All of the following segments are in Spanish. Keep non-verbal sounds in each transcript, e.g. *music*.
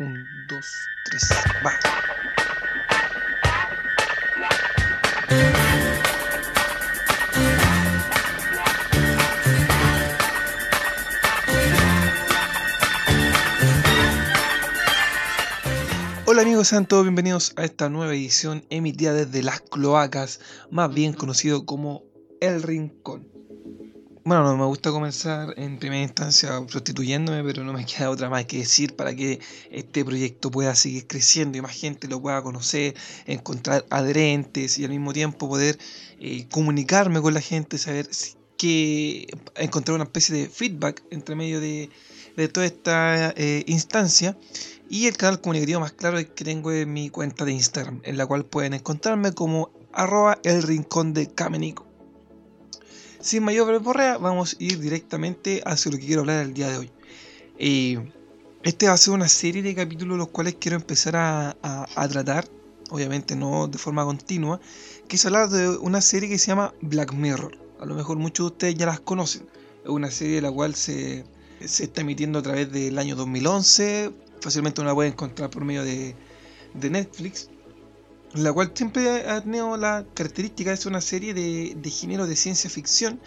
Un, dos, tres, va. Hola amigos, sean todos bienvenidos a esta nueva edición emitida desde las cloacas, más bien conocido como El Rincón. Bueno, no me gusta comenzar en primera instancia prostituyéndome, pero no me *laughs* queda otra más que decir para que este proyecto pueda seguir creciendo y más gente lo pueda conocer, encontrar adherentes y al mismo tiempo poder eh, comunicarme con la gente, saber que encontrar una especie de feedback entre medio de, toda esta eh, instancia. Y el canal comunicativo más claro que tengo es mi cuenta de Instagram, en la cual pueden encontrarme como arroba el rincón de. Sin mayor verborrea, vamos a ir directamente hacia lo que quiero hablar el día de hoy. Eh, este va a ser una serie de capítulos los cuales quiero empezar a, tratar, obviamente no de forma continua, que es hablar de una serie que se llama Black Mirror. A lo mejor muchos de ustedes ya las conocen. Es una serie la cual se, está emitiendo a través del año 2011. Fácilmente uno la puede encontrar por medio de Netflix la cual siempre ha tenido la característica de ser una serie de, de género de ciencia ficción,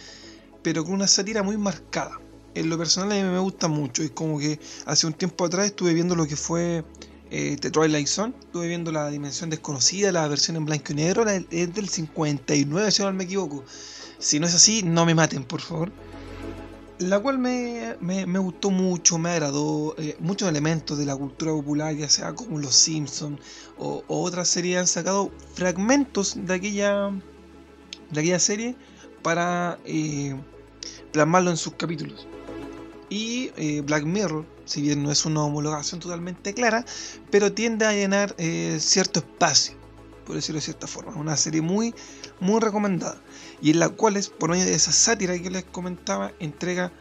pero con una sátira muy marcada. En lo personal a mí me gusta mucho, es como que hace un tiempo atrás estuve viendo lo que fue eh, The Twilight Zone, estuve viendo la Dimensión Desconocida, la versión en blanco y negro, es del 59 si no me equivoco. Si no es así, no me maten, por favor la cual me, gustó mucho, me agradó. Eh, muchos elementos de la cultura popular, ya sea como Los Simpsons o, otras series, han sacado fragmentos de aquella, de aquella serie para eh, plasmarlo en sus capítulos. Y eh, Black Mirror, si bien no es una homologación totalmente clara, pero tiende a llenar cierto espacio, por decirlo de cierta forma. Una serie muy, muy recomendada y en la cual, por medio de esa sátira que les comentaba, entrega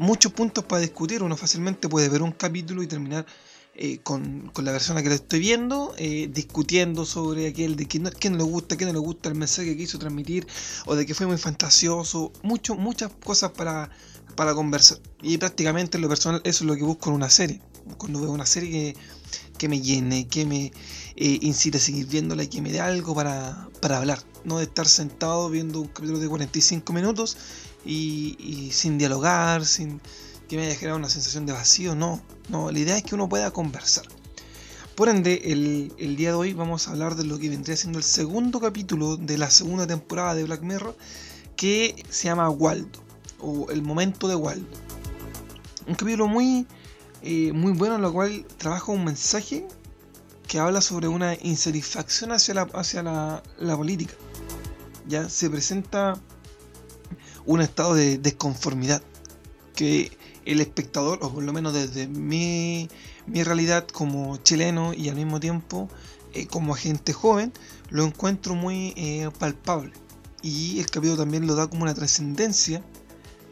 muchos puntos para discutir. Uno fácilmente puede ver un capítulo y terminar eh, con, la persona que le estoy viendo, eh, discutiendo sobre aquel de no, no, le gusta, qué no le gusta el mensaje que quiso transmitir, o de que fue muy fantasioso, mucho, muchas cosas para, para conversar. Y prácticamente en lo personal eso es lo que busco en una serie. Cuando veo una serie que, que me llene, que me eh, incite a seguir viéndola y que me dé algo para, para hablar no de estar sentado viendo un capítulo de 45 minutos y, sin dialogar, sin que me haya generado una sensación de vacío, no, no, la idea es que uno pueda conversar. Por ende, el, día de hoy vamos a hablar de lo que vendría siendo el segundo capítulo de la segunda temporada de Black Mirror, que se llama Waldo, o El Momento de Waldo. Un capítulo muy, eh, muy bueno en lo cual trabaja un mensaje que habla sobre una insatisfacción hacia la, hacia la política ya se presenta un estado de desconformidad que el espectador, o por lo menos desde mi, realidad como chileno y al mismo tiempo eh, como agente joven, lo encuentro muy eh, palpable. Y el capítulo también lo da como una trascendencia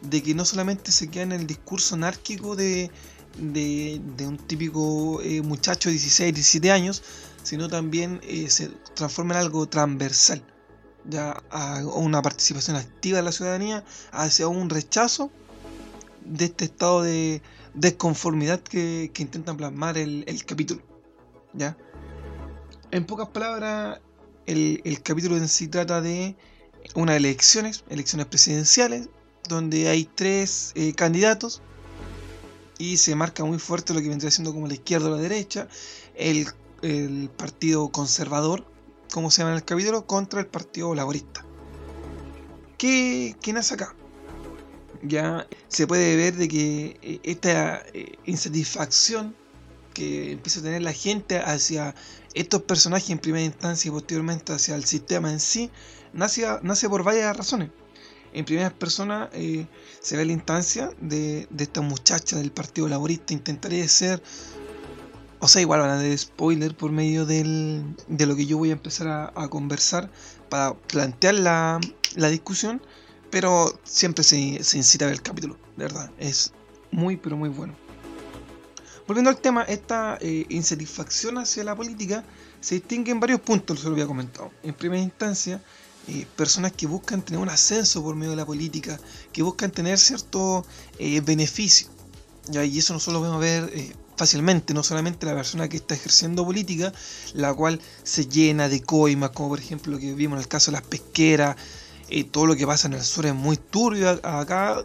de que no solamente se queda en el discurso anárquico de, de, un típico eh, muchacho de 16, 17 años, sino también se transforma en algo transversal ya a una participación activa de la ciudadanía hacia un rechazo de este estado de desconformidad que, intentan plasmar el, capítulo. ¿ya? En pocas palabras, el, capítulo en sí trata de unas elecciones, elecciones presidenciales, donde hay tres eh, candidatos y se marca muy fuerte lo que vendría siendo como la izquierda o la derecha, el, el partido conservador, como se llama en el capítulo, contra el Partido Laborista. ¿Qué, ¿Qué nace acá? Ya se puede ver de que eh, esta eh, insatisfacción que empieza a tener la gente hacia estos personajes en primera instancia y posteriormente hacia el sistema en sí, nace, nace por varias razones. En primera persona eh, se ve la instancia de, de, esta muchacha del Partido Laborista, intentaría ser o sea, igual van a dar spoiler por medio de lo que yo voy a empezar a, conversar para plantear la, discusión, pero siempre se, se, incita a ver el capítulo, de verdad, es muy pero muy bueno. Volviendo al tema, esta eh, insatisfacción hacia la política se distingue en varios puntos, se lo había comentado. En primera instancia, eh, personas que buscan tener un ascenso por medio de la política, que buscan tener cierto eh, beneficio ¿ya? Y eso nosotros lo podemos ver eh, fácilmente, no solamente la persona que está ejerciendo política, la cual se llena de coimas, como por ejemplo lo que vimos en el caso de las pesqueras, eh, todo lo que pasa en el sur es muy turbio acá,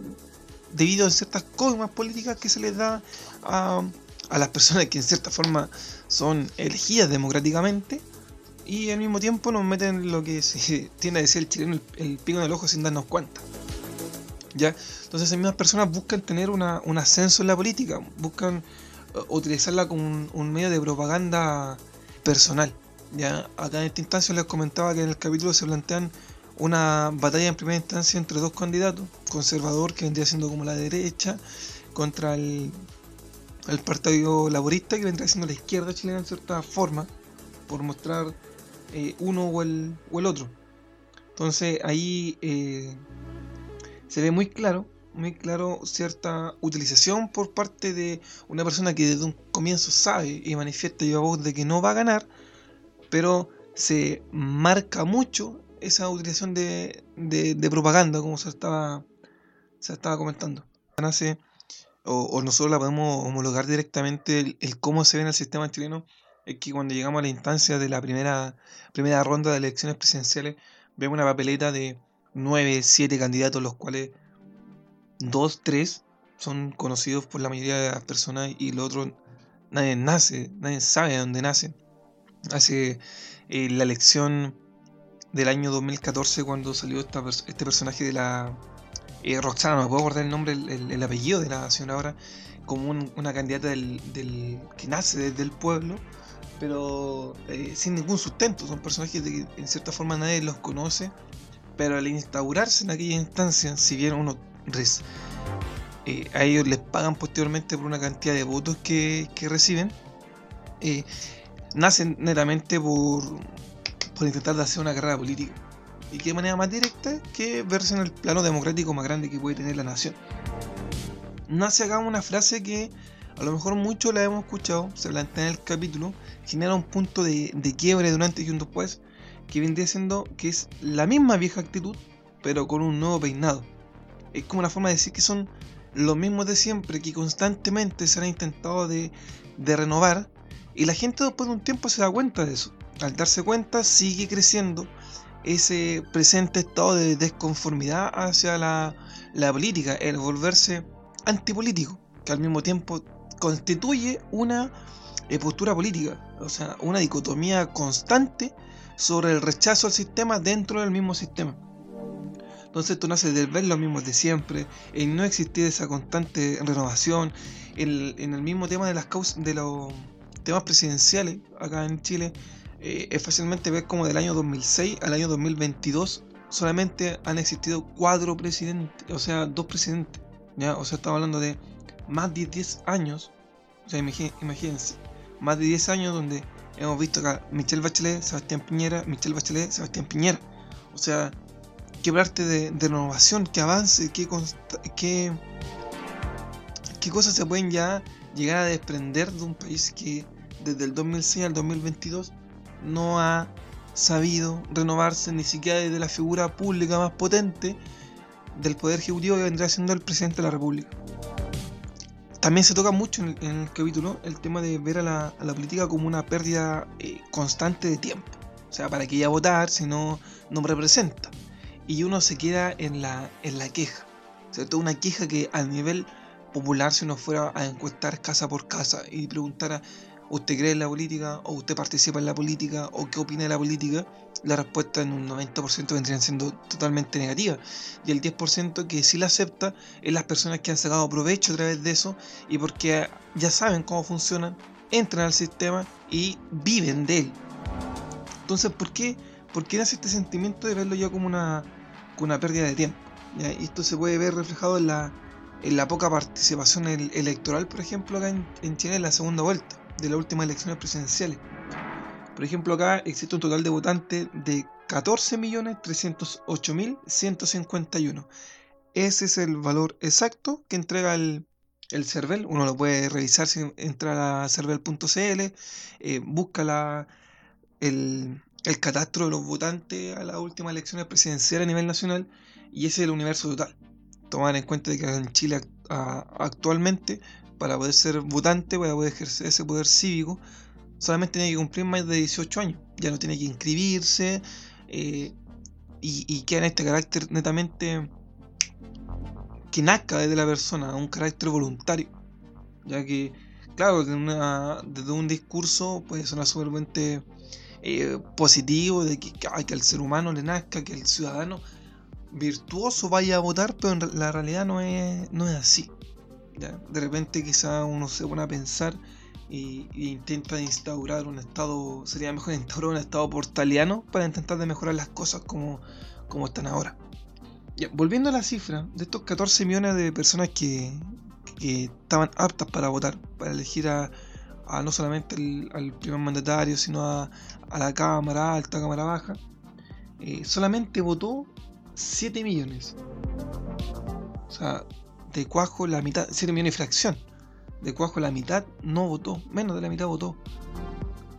debido a ciertas coimas políticas que se les da a, a las personas que en cierta forma son elegidas democráticamente y al mismo tiempo nos meten lo que se *laughs* tiende a decir el chileno el, pico en el ojo sin darnos cuenta. ¿Ya? Entonces esas mismas personas buscan tener una, un ascenso en la política, buscan utilizarla como un, medio de propaganda personal. Ya acá en esta instancia les comentaba que en el capítulo se plantean una batalla en primera instancia entre dos candidatos, conservador que vendría siendo como la derecha, contra el, el Partido Laborista que vendría siendo la izquierda chilena en cierta forma, por mostrar eh, uno o el, o el otro. Entonces ahí eh, se ve muy claro muy claro cierta utilización por parte de una persona que desde un comienzo sabe y manifiesta yo a voz de que no va a ganar, pero se marca mucho esa utilización de, de, propaganda, como se estaba, se estaba comentando. Nace, o, o, nosotros la podemos homologar directamente el, cómo se ve en el sistema chileno, es que cuando llegamos a la instancia de la primera, primera ronda de elecciones presidenciales, vemos una papeleta de 9, 7 candidatos, los cuales dos, tres son conocidos por la mayoría de las personas y lo otro nadie nace, nadie sabe de dónde nace. Hace eh, la elección del año 2014 cuando salió este personaje de la eh, Roxana, me puedo acordar el nombre, el, apellido de la señora ahora, como una candidata del, que nace desde el pueblo, pero eh, sin ningún sustento. Son personajes que en cierta forma nadie los conoce, pero al instaurarse en aquella instancia, si bien uno eh, a ellos les pagan posteriormente por una cantidad de votos que, reciben, eh, nacen netamente por, por intentar hacer una carrera política. Y qué manera más directa que verse en el plano democrático más grande que puede tener la nación. Nace acá una frase que a lo mejor muchos la hemos escuchado, se plantea en el capítulo, genera un punto de, de quiebre durante y un después, que vendría siendo que es la misma vieja actitud, pero con un nuevo peinado es como una forma de decir que son los mismos de siempre, que constantemente se han intentado de, renovar, y la gente después de un tiempo se da cuenta de eso. Al darse cuenta sigue creciendo ese presente estado de desconformidad hacia la, política, el volverse antipolítico, que al mismo tiempo constituye una eh, postura política, o sea, una dicotomía constante sobre el rechazo al sistema dentro del mismo sistema. Entonces esto nace de ver lo mismo de siempre, en no existir esa constante renovación, en, el mismo tema de las causas, de los temas presidenciales acá en Chile, eh, es fácilmente ver como del año 2006 al año 2022 solamente han existido cuatro presidentes, o sea, dos presidentes, ¿ya? O sea, estamos hablando de más de 10 años, o sea, imagínense, más de 10 años donde hemos visto acá Michelle Bachelet, Sebastián Piñera, Michelle Bachelet, Sebastián Piñera. O sea, qué parte de, renovación, que avance, qué, qué, qué cosas se pueden ya llegar a desprender de un país que desde el 2006 al 2022 no ha sabido renovarse ni siquiera desde la figura pública más potente del poder ejecutivo que vendría siendo el presidente de la república. También se toca mucho en el, capítulo el tema de ver a la, política como una pérdida eh, constante de tiempo. O sea, para que ella votar si no representa y uno se queda en la, en la queja. ¿cierto? Una queja que a nivel popular, si uno fuera a encuestar casa por casa y preguntara, ¿usted cree en la política? ¿O usted participa en la política? ¿O qué opina de la política? La respuesta en un 90% vendría siendo totalmente negativa. Y el 10% que sí la acepta es las personas que han sacado provecho a través de eso y porque ya saben cómo funcionan, entran al sistema y viven de él. Entonces, ¿por qué? ¿Por qué nace este sentimiento de verlo ya como una, una pérdida de tiempo? Y esto se puede ver reflejado en la, en la poca participación electoral, por ejemplo, acá en, Chile en la segunda vuelta de las últimas elecciones presidenciales. Por ejemplo, acá existe un total de votantes de 14.308.151. Ese es el valor exacto que entrega el, el CERVEL. Uno lo puede revisar si entra a cervel.cl, eh, busca la, el, el catastro de los votantes a las últimas elecciones presidenciales a nivel nacional y ese es el universo total. Tomar en cuenta que en Chile actualmente para poder ser votante, para poder ejercer ese poder cívico, solamente tiene que cumplir más de 18 años. Ya no tiene que inscribirse eh, y, queda en este carácter netamente que nazca desde la persona, un carácter voluntario. Ya que, claro, desde, un discurso puede sonar súper eh, positivo de que, que al ser humano le nazca, que el ciudadano virtuoso vaya a votar, pero la realidad no es, no es así. De repente quizá uno se pone a pensar y, intenta instaurar un estado, sería mejor *laughs* instaurar un estado portaliano para intentar de mejorar las cosas como, como están ahora. volviendo a la cifra de estos 14 millones de personas que, que estaban aptas para votar, para elegir a, no solamente al primer mandatario, sino a, a, la Cámara Alta, Cámara Baja, eh, solamente votó 7 millones. O sea, de Cuajo la mitad, 7 millones y fracción. De Cuajo la mitad no votó, menos de la mitad votó.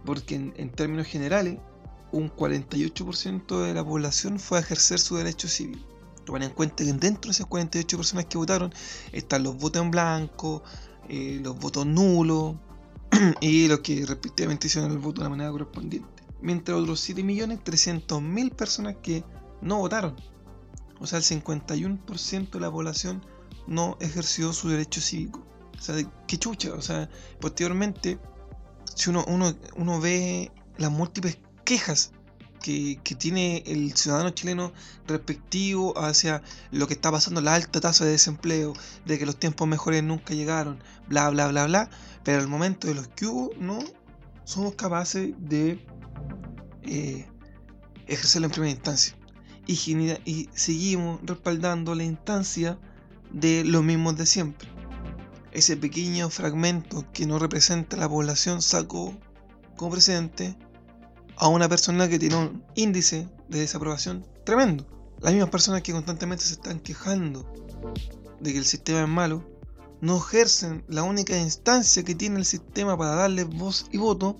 Porque en, términos generales, un 48% de la población fue a ejercer su derecho civil. Tomen en cuenta que dentro de esas 48 personas que votaron están los votos en blanco, eh, los votos nulos *clears throat* y los que respectivamente hicieron el voto de la manera correspondiente. Mientras otros 7.300.000 personas que no votaron. O sea, el 51% de la población no ejerció su derecho cívico. O sea, qué chucha. O sea, posteriormente, si uno, uno, ve las múltiples quejas que, tiene el ciudadano chileno respectivo hacia lo que está pasando, la alta tasa de desempleo, de que los tiempos mejores nunca llegaron, bla, bla, bla, bla, pero al momento de los que hubo, no somos capaces de eh, ejercerlo en primera instancia y, seguimos respaldando la instancia de los mismos de siempre. Ese pequeño fragmento que no representa la población sacó como precedente a una persona que tiene un índice de desaprobación tremendo. Las mismas personas que constantemente se están quejando de que el sistema es malo, no ejercen la única instancia que tiene el sistema para darle voz y voto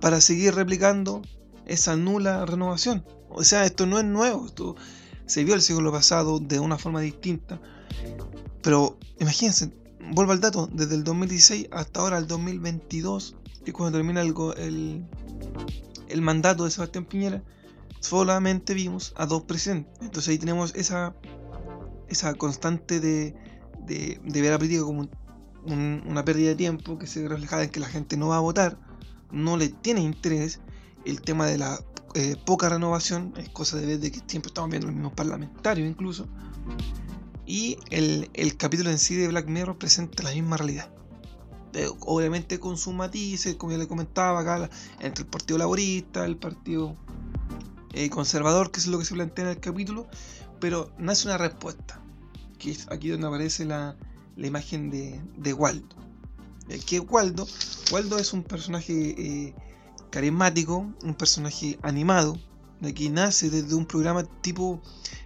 para seguir replicando esa nula renovación. O sea, esto no es nuevo, esto se vio el siglo pasado de una forma distinta. Pero imagínense, vuelvo al dato, desde el 2016 hasta ahora el 2022, que es cuando termina el, el, mandato de Sebastián Piñera, solamente vimos a dos presidentes. Entonces ahí tenemos esa, esa constante de, de, ver a política como una pérdida de tiempo que se refleja en que la gente no va a votar, no le tiene interés el tema de la eh, poca renovación, es cosa de ver de que siempre estamos viendo los mismos parlamentarios incluso. Y el, capítulo en sí de Black Mirror presenta la misma realidad. Obviamente con sus matices, como ya le comentaba acá, entre el Partido Laborista, el Partido eh, Conservador, que es lo que se plantea en el capítulo, pero nace una respuesta, que es aquí donde aparece la, imagen de, de Waldo. Eh, Waldo, Waldo es un personaje carismático, un personaje animado, de que nace desde un programa tipo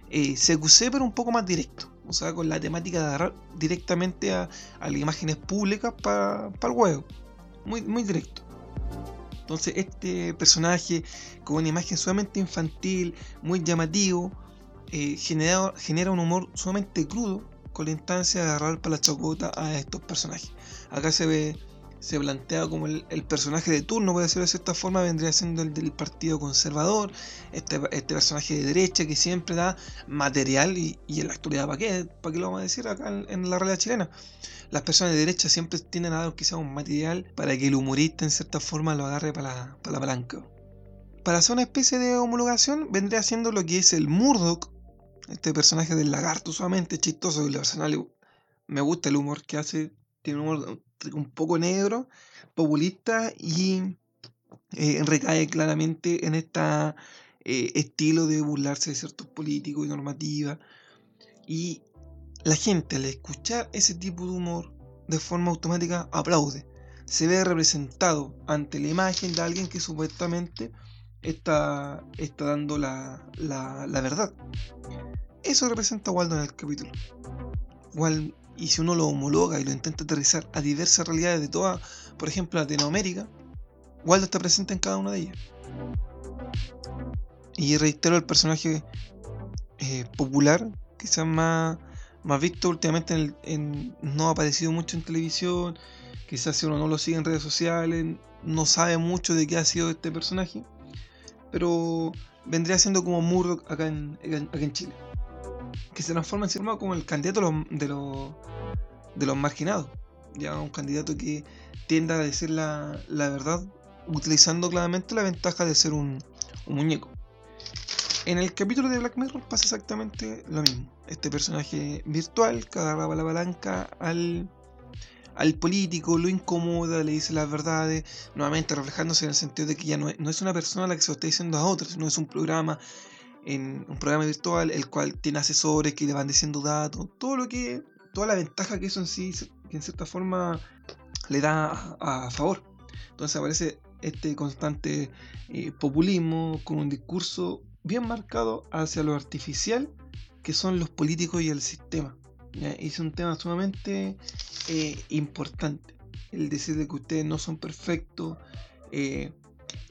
eh, CQC, pero un poco más directo. O sea, con la temática de agarrar directamente a, las imágenes públicas para el juego. Muy, muy directo. Entonces, este personaje con una imagen sumamente infantil, muy llamativo, eh, genera, genera un humor sumamente crudo con la instancia de agarrar para la chocota a estos personajes. Acá se ve se plantea como el, personaje de turno, puede ser de cierta forma, vendría siendo el del Partido Conservador, este, este personaje de derecha que siempre da material y, en la actualidad, ¿para qué? ¿Para qué lo vamos a decir acá en, la realidad chilena? Las personas de derecha siempre tienen a dar quizá un material para que el humorista en cierta forma lo agarre para la, para la palanca. Para hacer una especie de homologación, vendría siendo lo que es el Murdoch, este personaje del lagarto sumamente chistoso y personal me gusta el humor que hace, un humor un poco negro, populista y eh, recae claramente en este estilo de burlarse de ciertos políticos y normativas. Y la gente al escuchar ese tipo de humor de forma automática aplaude. Se ve representado ante la imagen de alguien que supuestamente está, está dando la, la, verdad. Eso representa a Waldo en el capítulo. Y si uno lo homologa y lo intenta aterrizar a diversas realidades de toda, por ejemplo, Latinoamérica, Waldo está presente en cada una de ellas. Y reitero el personaje eh, popular, quizás más, más visto últimamente en, no ha aparecido mucho en televisión, quizás si uno no lo sigue en redes sociales, no sabe mucho de qué ha sido este personaje, pero vendría siendo como Murdoch acá en, acá en Chile, que se transforma en ser como el candidato de los, de los, marginados, ya un candidato que tiende a decir la, la verdad utilizando claramente la ventaja de ser un, muñeco. En el capítulo de Black Mirror pasa exactamente lo mismo. Este personaje virtual que agarraba la palanca al, al político, lo incomoda, le dice las verdades, nuevamente reflejándose en el sentido de que ya no es, una persona la que se lo está diciendo a otra, sino es un programa, en, un programa virtual, el cual tiene asesores que le van diciendo datos, todo lo que, toda la ventaja que eso en sí, que en cierta forma le da a, favor. Entonces aparece este constante eh, populismo con un discurso bien marcado hacia lo artificial que son los políticos y el sistema. Es un tema sumamente eh, importante. El decir que ustedes no son perfectos. Eh,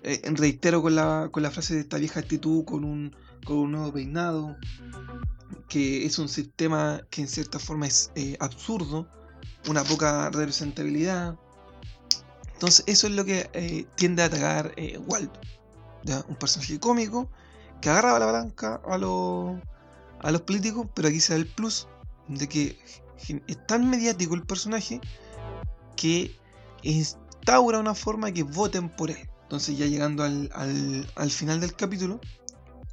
reitero con la, con la frase de esta vieja actitud con un, con un nuevo peinado. Que es un sistema que en cierta forma es absurdo. Una poca representabilidad. Entonces eso es lo que tiende a atacar Waldo. Un personaje cómico que agarraba la palanca a a los políticos, pero aquí se da el plus de que es tan mediático el personaje que instaura una forma que voten por él. Entonces ya llegando al, al, final del capítulo,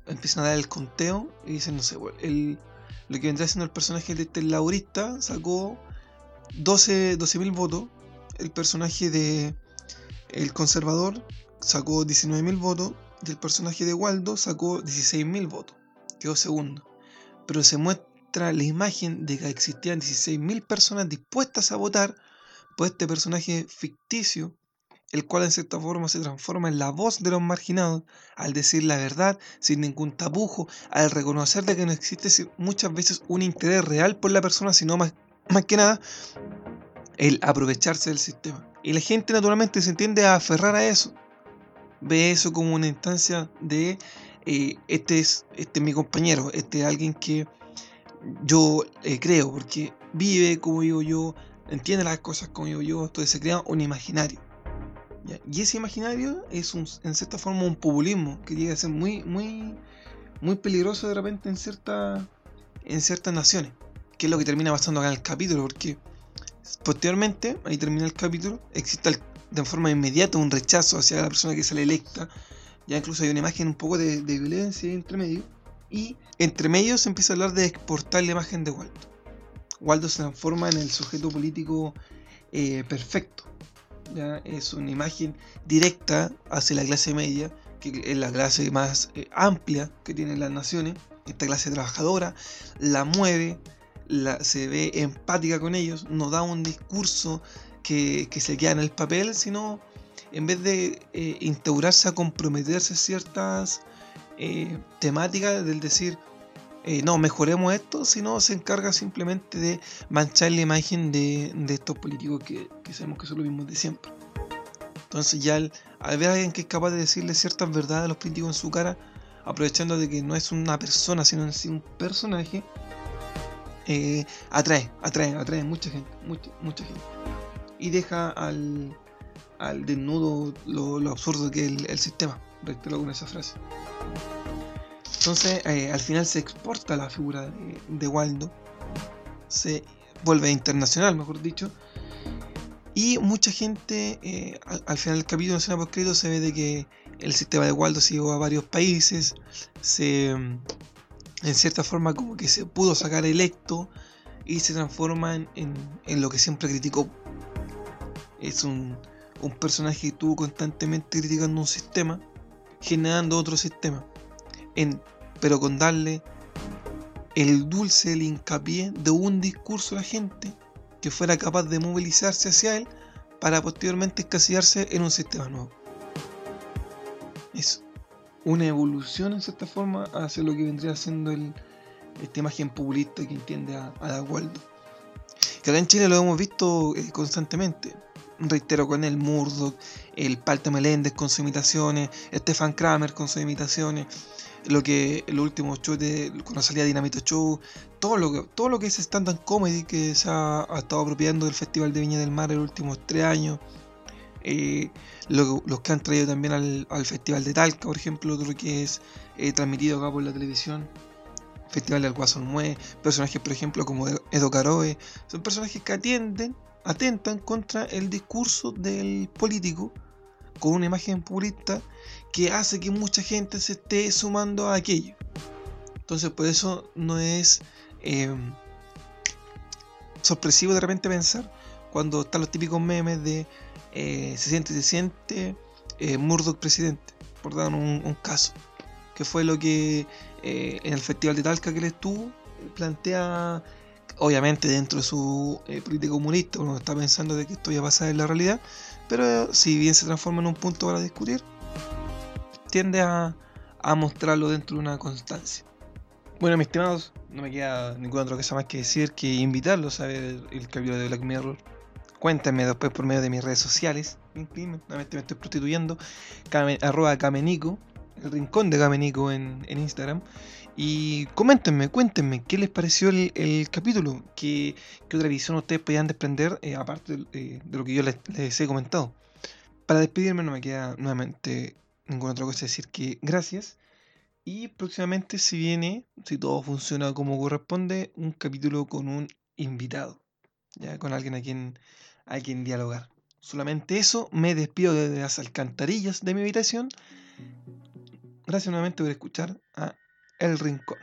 empiezan a dar el conteo y dicen, no sé, el, lo que vendrá siendo el personaje de este laurista sacó 12.000 mil votos, el personaje de el conservador sacó 19.000 votos. Y el personaje de Waldo sacó 16.000 votos, quedó segundo. Pero se muestra la imagen de que existían 16.000 personas dispuestas a votar por este personaje ficticio, el cual en cierta forma se transforma en la voz de los marginados, al decir la verdad sin ningún tapujo, al reconocer de que no existe muchas veces un interés real por la persona, sino más, más que nada el aprovecharse del sistema. Y la gente naturalmente se entiende a aferrar a eso ve eso como una instancia de eh, este, es, este mi compañero, este es alguien que yo eh, creo, porque vive como digo yo, entiende las cosas como digo yo, entonces se crea un imaginario. Y ese imaginario es un, en cierta forma un populismo que llega a ser muy, muy, muy peligroso de repente en, cierta, en ciertas naciones, que es lo que termina pasando acá en el capítulo, porque posteriormente, ahí termina el capítulo, existe de forma inmediata un rechazo hacia la persona que sale electa. Ya incluso hay una imagen un poco de, violencia entre medio. Y entre medio se empieza a hablar de exportar la imagen de Waldo. Waldo se transforma en el sujeto político eh, perfecto. ¿Ya? Es una imagen directa hacia la clase media, que es la clase más eh, amplia que tienen las naciones. Esta clase trabajadora la mueve, la, se ve empática con ellos, nos da un discurso que, se queda en el papel, sino en vez de eh, instaurarse a comprometerse ciertas eh, temáticas del decir, eh, no, mejoremos esto, sino se encarga simplemente de manchar la imagen de, estos políticos que, sabemos que son los mismos de siempre. Entonces ya al, ver a alguien que es capaz de decirle ciertas verdades a los políticos en su cara, aprovechando de que no es una persona, sino un personaje, atrae, atrae, atrae mucha gente, mucha, mucha gente y deja al, al desnudo lo, absurdo que es el, sistema. Reitero con esa frase. Entonces, eh, al final se exporta la figura de, Waldo, se vuelve internacional, mejor dicho, y mucha gente, eh, al, final del capítulo, en por escrito, se ve de que el sistema de Waldo se a varios países, se, en cierta forma, como que se pudo sacar electo y se transforma en, en lo que siempre criticó. Es un, personaje que estuvo constantemente criticando un sistema, generando otro sistema, pero con darle el dulce, el hincapié de un discurso a la gente que fuera capaz de movilizarse hacia él para posteriormente escasearse en un sistema nuevo. Es una evolución en cierta forma hacia lo que vendría siendo el, esta imagen populista que entiende a, a Waldo. Que acá en Chile lo hemos visto eh, constantemente reitero con el Murdoch, el Palte Meléndez con sus imitaciones, Stefan Kramer con sus imitaciones, lo que el último show de cuando salía Dinamito Show, todo lo que, todo lo que es stand-up comedy que se ha, estado apropiando del Festival de Viña del Mar en los últimos tres años. Eh, los que han traído también al, Festival de Talca, por ejemplo, otro que es eh, transmitido acá por la televisión. Festival del Guasón Mue, personajes, por ejemplo, como Edo Caroe, son personajes que atienden, atentan contra el discurso del político con una imagen populista que hace que mucha gente se esté sumando a aquello. Entonces, por eso no es em, sorpresivo de repente pensar cuando están los típicos memes de eh, se siente, se siente eh, Murdoch presidente, por dar un, caso, que fue lo que eh, en el Festival de Talca que él estuvo, plantea, obviamente dentro de su política comunista, uno está pensando de que esto ya pasa en la realidad, pero si bien se transforma en un punto para discutir, tiende a, mostrarlo dentro de una constancia. Bueno, mis estimados, no me queda ninguna otra cosa más que decir que invitarlos a ver el, capítulo de Black Mirror. Cuéntenme después por medio de mis redes sociales. Nuevamente me estoy prostituyendo. arroba Camenico, el rincón de Camenico en, en Instagram. Y coméntenme, cuéntenme qué les pareció el, capítulo, qué, otra visión ustedes podían desprender, eh, aparte de, lo que yo les, he comentado. Para despedirme no me queda nuevamente ninguna otra cosa decir que gracias. Y próximamente si viene, si todo funciona como corresponde, un capítulo con un invitado. Ya con alguien a quien, a quien dialogar. Solamente eso, me despido desde las alcantarillas de mi habitación. Gracias nuevamente por escuchar el Rincón.